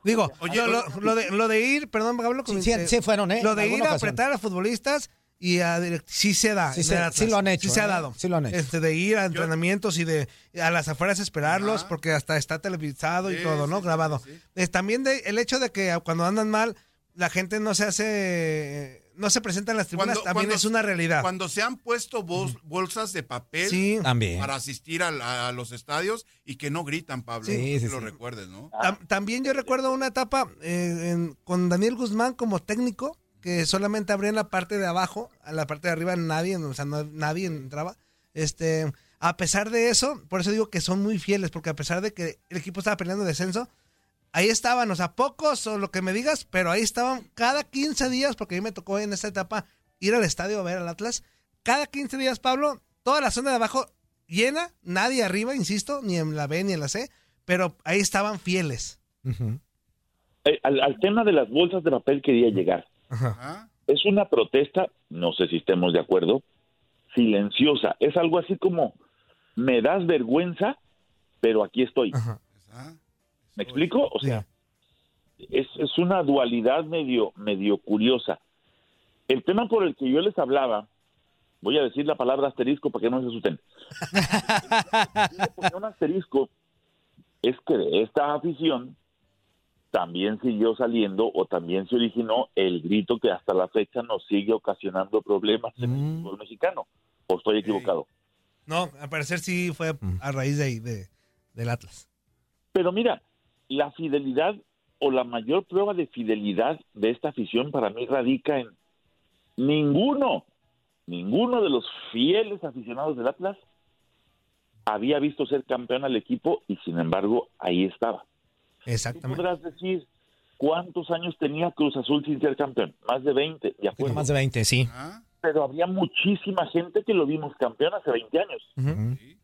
Digo, oye, lo, lo de, lo de ir, perdón, Pablo, Sí, sí, sí fueron, ¿eh? Lo de ir a ocasión. apretar a futbolistas y a direct- sí se da. Sí se- sí lo han hecho, Sí se ha ¿eh? dado. Sí lo han hecho. Este, de ir a entrenamientos y de a las afueras esperarlos, Ajá. porque hasta está televisado y todo, ¿no? sí, Grabado. sí, sí. Es también de, el hecho de que cuando andan mal, la gente no se hace, no se presenta en las tribunas, Cuando- también cuando- es una realidad. Cuando se han puesto bol- bolsas de papel Sí. También. para asistir a, la- a los estadios y que no gritan, Pablo. Sí, lo sí. recuerdes, ¿no? Tam- también yo recuerdo una etapa eh, en- con Daniel Guzmán como técnico, que solamente abrían la parte de abajo, a la parte de arriba nadie, o sea, no- nadie entraba. Este, a pesar de eso, por eso digo que son muy fieles, porque a pesar de que el equipo estaba peleando descenso, ahí estaban, o sea, pocos o lo que me digas, pero ahí estaban cada 15 días, porque a mí me tocó en esta etapa ir al estadio a ver al Atlas. Cada 15 días, Pablo, toda la zona de abajo llena, nadie arriba, insisto, ni en la B ni en la C, pero ahí estaban fieles. Eh, al, al tema de las bolsas de papel quería llegar. Ajá. Es una protesta, no sé si estemos de acuerdo, silenciosa. Es algo así como, me das vergüenza, pero aquí estoy. Ajá. ¿Me explico? O sea, es, es una dualidad medio, medio curiosa. El tema por el que yo les hablaba, voy a decir la palabra asterisco para que no se asusten. Un asterisco es que de esta afición también siguió saliendo o también se originó el grito que hasta la fecha nos sigue ocasionando problemas en el fútbol mexicano. ¿O estoy equivocado? No, al parecer sí fue a raíz de ahí, de, del Atlas. Pero mira, la fidelidad o la mayor prueba de fidelidad de esta afición para mí radica en ninguno, ninguno de los fieles aficionados del Atlas había visto ser campeón al equipo y sin embargo ahí estaba. Tú Exactamente. podrás decir cuántos años tenía Cruz Azul sin ser campeón, más de 20, de Poquito acuerdo. más de 20, sí. Ajá. Pero había muchísima gente que lo vimos campeón hace 20 años. Sí.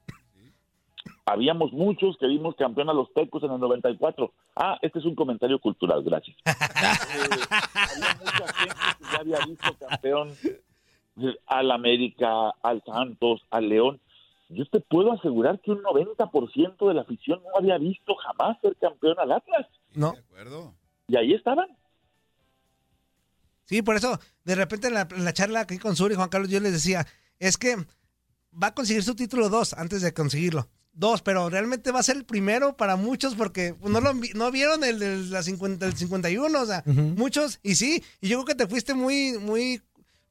Habíamos muchos que vimos campeón a los Tecos en el 94. Ah, este es un comentario cultural, gracias. Eh, había mucha gente que ya había visto campeón eh, al América, al Santos, al León. Yo te puedo asegurar que un 90% de la afición no había visto jamás ser campeón al Atlas. No. De acuerdo. Y ahí estaban. Sí, por eso, de repente en la, en la charla aquí con Suri y Juan Carlos, yo les decía, es que va a conseguir su título 2 antes de conseguirlo. Dos, pero realmente va a ser el primero para muchos porque no lo no vieron el de la 50, el 51, o sea, muchos, y sí, y yo creo que te fuiste muy, muy,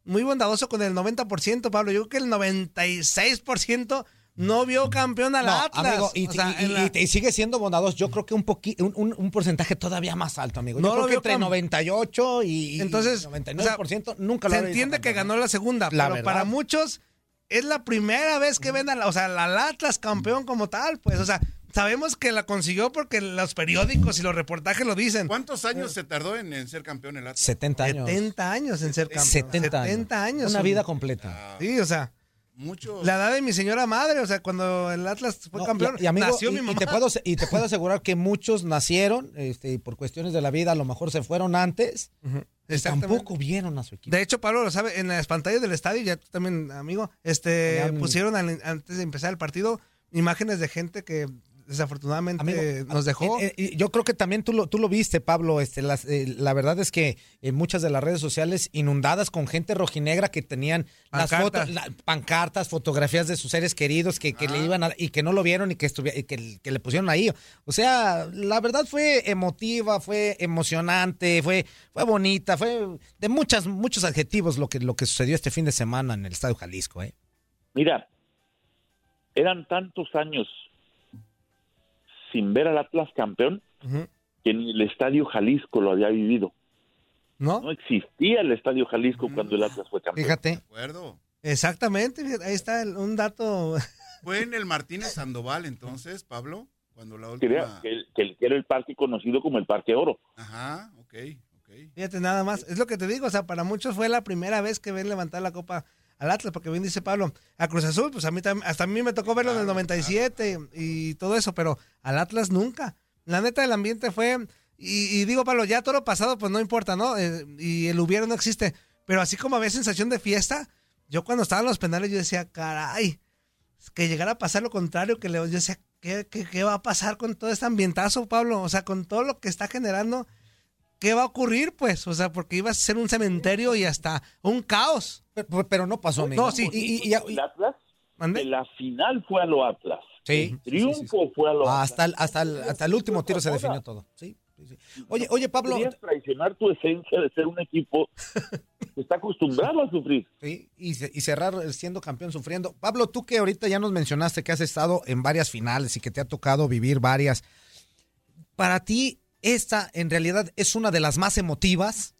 muy bondadoso con el 90%, Pablo. Yo creo que el 96% no vio campeón al No, Atlas. amigo, y, O sea, y- la- sigue siendo bondadoso. Yo creo que un, un, un- un porcentaje todavía más alto, amigo. Yo No creo lo que entre cam- 98 y, y Entonces, 99% nunca lo se entiende que ganó la segunda, La pero verdad. para muchos es la primera vez que ven a la, o sea, la Atlas campeón como tal, pues, o sea, sabemos que la consiguió porque los periódicos y los reportajes lo dicen. ¿Cuántos años se tardó en, en ser campeón el Atlas? 70 años. 70 años en ser campeón. 70 años. 70 años. Una vida completa. Sí, o sea, Mucho. la edad de mi señora madre, o sea, cuando el Atlas fue No, campeón, y, y, amigo, nació y- mi y mamá. te puedo, y te puedo asegurar que muchos nacieron este, y por cuestiones de la vida, a lo mejor se fueron antes y tampoco vieron a su equipo. De hecho, Pablo lo sabe, en las pantallas del estadio, ya tú también, amigo, este, Habían- pusieron al- antes de empezar el partido imágenes de gente que desafortunadamente Amigo, nos dejó. eh, eh, yo creo que también tú lo, tú lo viste, Pablo. Este, las, eh, la verdad es que en muchas de las redes sociales inundadas con gente rojinegra que tenían las Pancartas. fotos, la- pancartas, fotografías de sus seres queridos que, que le iban a- y que no lo vieron y que, estuvi- y que, que le pusieron ahí. O sea, la verdad fue emotiva, fue emocionante, fue, fue bonita, fue de muchas, muchos adjetivos lo que, lo que sucedió este fin de semana en el Estadio Jalisco. ¿eh? Mira, eran tantos años sin ver al Atlas campeón Ujú. que ni el Estadio Jalisco lo había vivido. ¿No? No existía el Estadio Jalisco cuando el Atlas fue campeón. Fíjate. De acuerdo. Exactamente, ahí está el- un dato Fue en el Martínez Sandoval entonces, Pablo, cuando la última... que, que- que era el parque conocido como el Parque Oro. Ajá, ok, ok. Fíjate nada más, es lo que te digo, o sea, para muchos fue la primera vez que ven levantar la copa al Atlas, porque bien dice Pablo, a Cruz Azul, pues a mí también, hasta a mí me tocó verlo en el 97 y todo eso, pero al Atlas nunca. La neta del ambiente fue, y, y digo Pablo, ya todo lo pasado, pues no importa, ¿no? Eh, y el hubiera no existe, pero así como había sensación de fiesta, yo cuando estaban los penales yo decía, caray, que llegara a pasar lo contrario, que León, yo decía, ¿qué, qué, qué va a pasar con todo este ambientazo, Pablo? O sea, con todo lo que está generando, ¿qué va a ocurrir, pues? O sea, porque iba a ser un cementerio y hasta un caos. Pero, pero no pasó, amigo. No, sí, Y- y- y- el Atlas, la final fue a lo Atlas. Sí, El triunfo fue a lo Atlas. hasta el, hasta el, hasta el último tiro se definió todo. Sí. Oye, oye, Pablo. Querías traicionar tu esencia de ser un equipo que está acostumbrado a sufrir. Sí, y cerrar siendo campeón sufriendo. Pablo, tú que ahorita ya nos mencionaste que has estado en varias finales y que te ha tocado vivir varias. Para ti, esta en realidad es una de las más emotivas.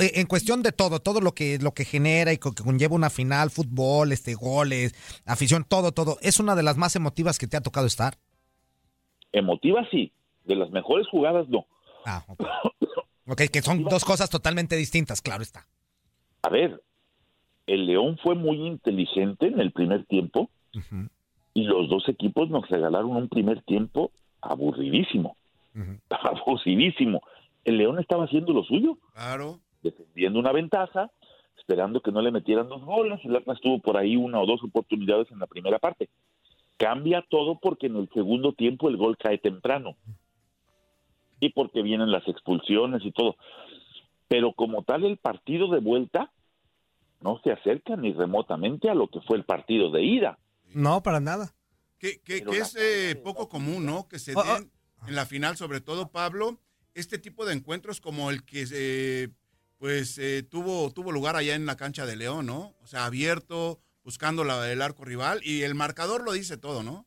Eh, en cuestión de todo, todo lo que, lo que genera y que conlleva una final, fútbol, este, goles, afición, todo, todo. ¿Es una de las más emotivas que te ha tocado estar? Emotiva sí, de las mejores jugadas no. Ah, ok. Ok, que son dos cosas totalmente distintas, claro está. A ver, el León fue muy inteligente en el primer tiempo y los dos equipos nos regalaron un primer tiempo aburridísimo. ujú. Aburridísimo. El León estaba haciendo lo suyo, Claro. Defendiendo una ventaja, esperando que no le metieran dos goles. El Atlas tuvo por ahí una o dos oportunidades en la primera parte. Cambia todo porque en el segundo tiempo el gol cae temprano. Y porque vienen las expulsiones y todo. Pero como tal el partido de vuelta no se acerca ni remotamente a lo que fue el partido de ida. No, para nada. Que, que- es eh, poco común, ¿no? Que se oh. den en la final, sobre todo Pablo, este tipo de encuentros como el que eh, pues eh, tuvo, tuvo lugar allá en la cancha de León, ¿no? O sea, abierto, buscando la, el arco rival y el marcador lo dice todo, ¿no?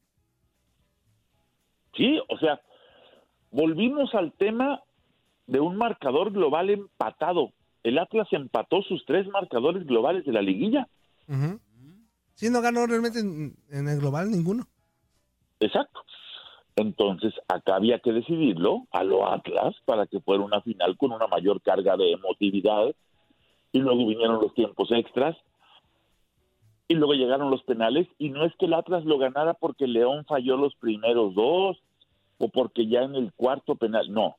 Sí, o sea, volvimos al tema de un marcador global empatado. El Atlas empató sus tres marcadores globales de la liguilla. Sí, no ganó realmente en, en el global ninguno. Exacto. Entonces, acá había que decidirlo a lo Atlas para que fuera una final con una mayor carga de emotividad. Y luego vinieron los tiempos extras. Y luego llegaron los penales. Y no es que el Atlas lo ganara porque León falló los primeros dos o porque ya en el cuarto penal. No.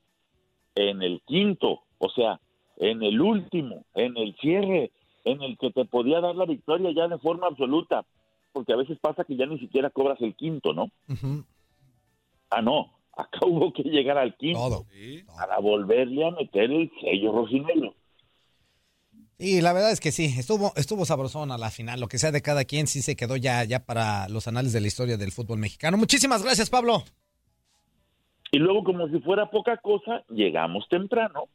En el quinto. O sea, en el último, en el cierre, en el que te podía dar la victoria ya de forma absoluta. Porque a veces pasa que ya ni siquiera cobras el quinto, ¿no? Ah, no, acá hubo que llegar al quinto Todo. Sí. para volverle a meter el sello rosinegro. Y la verdad es que sí, estuvo, estuvo sabrosona la final, lo que sea de cada quien, sí se quedó ya, ya para los anales de la historia del fútbol mexicano. Muchísimas gracias, Pablo. Y luego, como si fuera poca cosa, llegamos temprano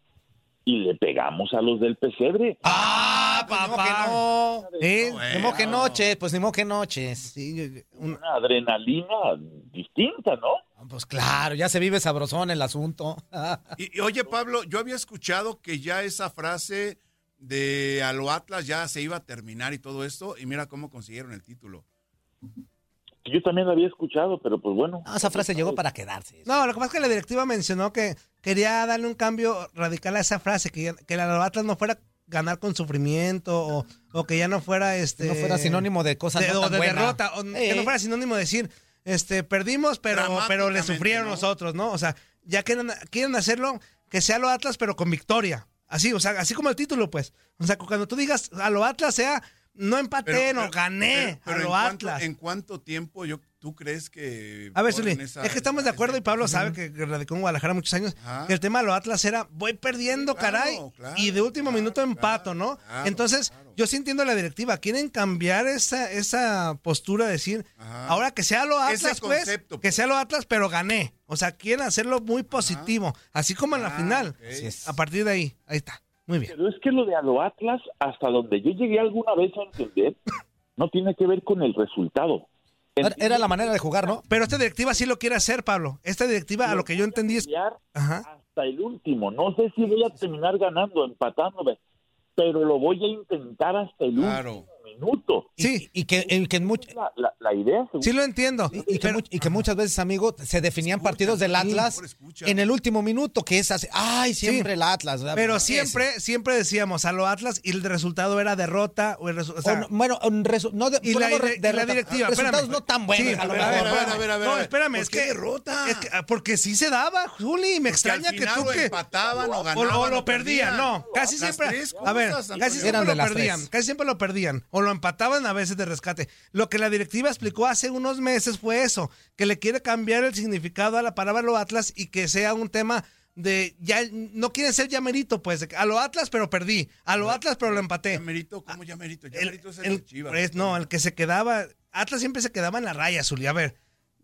y le pegamos a los del pesebre. ¡Ah, papá! no! ¿Eh? Bueno. Ni modo que noches, pues ni modo que noches. Sí, un- Una adrenalina distinta, ¿no? Pues claro, ya se vive sabrosón el asunto. Y, y, oye, Pablo, yo había escuchado que ya esa frase de a lo Atlas ya se iba a terminar y todo esto, y mira cómo consiguieron el título. Yo también la había escuchado, pero pues bueno. No, esa frase llegó para quedarse. No, lo que pasa es que la directiva mencionó que quería darle un cambio radical a esa frase, que, que el Atlas no fuera ganar con sufrimiento o, o que ya no fuera este Que no fuera sinónimo de cosas de, no o de buena. derrota, o que no fuera sinónimo de decir este perdimos pero pero le sufrieron ¿no? nosotros, ¿no? O sea, ya quieren, quieren hacerlo que sea lo Atlas pero con victoria. Así, o sea, así como el título, pues. O sea, cuando tú digas a lo Atlas sea no empaté, no gané pero- a ¿en lo cuánto- Atlas. ¿En cuánto tiempo yo, tú crees que... A ver, Zuli, esa- es que estamos de acuerdo y Pablo sabe que radicó en Guadalajara muchos años, Ajá. que el tema de los Atlas era voy perdiendo, Claro, caray, claro, y de último claro, minuto empato, claro, ¿no? claro, Entonces, claro. yo sí entiendo la directiva, quieren cambiar esa, esa postura de decir, Ajá. ahora que sea lo Atlas, pues, concepto, que pues. sea lo Atlas, pero gané. O sea, quieren hacerlo muy positivo, así como en la Ah, final. A partir de ahí, ahí está. Muy bien. Pero es que lo de a lo Atlas, hasta donde yo llegué alguna vez a entender, no tiene que ver con el resultado. Era- la manera de jugar, ¿no? Pero esta directiva sí lo quiere hacer, Pablo. Esta directiva, a lo que yo entendí es... Ajá. hasta el último. No sé si voy a terminar ganando, empatándome, pero lo voy a intentar hasta el Claro. último minuto. Sí, y, que, y que en much- La, la- la idea según- Sí lo entiendo. y, que y que muchas veces, amigo, se definían partidos del Atlas en el último minuto, que es así, ay, siempre el Atlas. ¿verdad? Pero Ese. siempre, siempre decíamos a lo Atlas y el resultado era derrota. O el resu- o O sea, no- bueno, un resu- no de, y la, re- la- y la derrota. directiva. Resultados espérame. no tan buenos. Sí, a lo a ver, a ver, a ver, a ver, No, espérame, ¿Por es que. derrota? es que- ah, porque sí se daba, Juli. Me extraña que tú o que. empataban o o, ganaban o lo perdían, no. Casi siempre. a ver, casi siempre de lo perdían. Casi siempre lo perdían. O lo empataban a veces de rescate. Lo que la directiva explicó hace unos meses fue eso: que le quiere cambiar el significado a la palabra lo Atlas y que sea un tema de ya no quieren ser llamerito, pues, a lo Atlas, pero perdí. A lo Atlas, pero lo empaté. Ya merito, ¿cómo ya merito? Ya El- merito es el, Chivas. pues, no, el que se quedaba. Atlas siempre se quedaba en la raya, Zuli. A ver,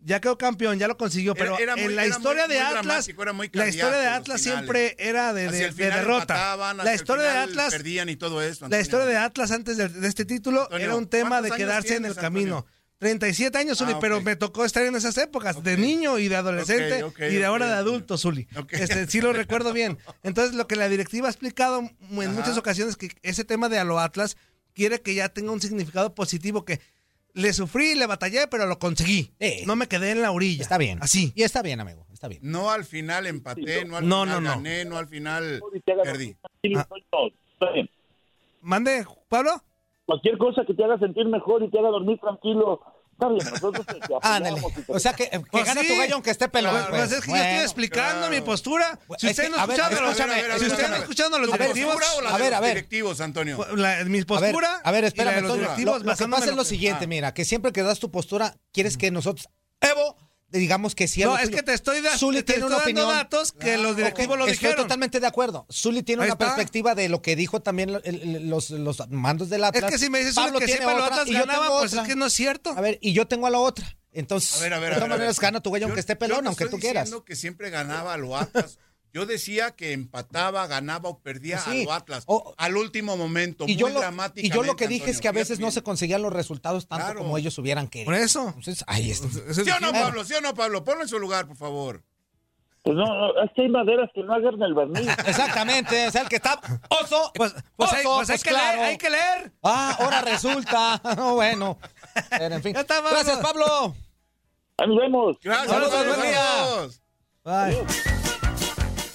ya quedó campeón, ya lo consiguió, pero era muy- en la historia muy- de muy Atlas, la historia de Atlas siempre era de, derrota. la historia de Atlas, perdían y todo eso. la historia de Atlas antes de, de este título Antonio, era un tema de ¿cuántos años quedarse en el camino. Antonio? 37 años, Zuli, Ah, pero me tocó estar en esas épocas, de niño y de adolescente y de ahora de adulto, Zuli. Este, sí lo recuerdo bien. Entonces, lo que la directiva ha explicado en Ajá. muchas ocasiones que ese tema de a lo Atlas quiere que ya tenga un significado positivo que le sufrí, le batallé, pero lo conseguí. Sí. No me quedé en la orilla. Está bien. Así. Y está bien, amigo, está bien. No al final empaté, no al No, final no, no. gané, no al final perdí. Ah. Toño. Está bien. Mande, Pablo. Cualquier cosa que te haga sentir mejor y te haga dormir tranquilo. Está bien, nosotros te, te Ándale. O sea, que, que Pues gana sí. tu gallo aunque esté pelón. Pues, pues. es que yo Bueno. estoy explicando claro. mi postura. Si Es usted que, no a ver, escuchando a los, escúchame, si usted no escuchando a los ver, directivos, ¿Postura o la a ver, a ver. directivos, Antonio? la- mi A ver, postura a ver, espérame, directivos Lo, lo que pasa es lo que- siguiente, Ah. mira, que siempre que das tu postura, quieres que nosotros, Evo, digamos que sí. No, es tuyo. que te estoy, da- Zuli te tiene estoy una dando opinión. datos que los directivos Ok, lo Estoy dijeron. totalmente de acuerdo. Zully tiene Ahí una está. perspectiva de lo que dijo también el- el- los, los mandos del Atlas. Es que si me dices Pablo que siempre otra, Atlas tengo pues otra. es que no es cierto. A ver, y yo tengo a la otra. Entonces, A ver, a ver, de todas maneras gana tu gallo aunque esté yo pelón, no aunque estoy tú quieras. diciendo que siempre ganaba a lo Atlas. Yo decía que empataba, ganaba o perdía Pues sí. a lo Atlas. Al último momento, Y muy yo, lo, dramáticamente. y yo lo que dije es que a veces fíjate no se conseguían los resultados tanto Claro. como ellos hubieran querido. Por eso. Entonces, ahí está. ¿Sí o no. Pablo? ¿Sí o no, Pablo? Ponlo en su lugar, por favor. Pues no, no, es que hay maderas que no agarran el barniz. Exactamente, es el que está oso. Pues, pues hay, oso, pues hay pues que claro. leer, hay que leer. Ah, ahora resulta. No, bueno. Pero, en fin. Ya está, vámonos. Gracias, Pablo. Ahí nos vemos. Gracias. Saludos, saludos, buen día. saludos.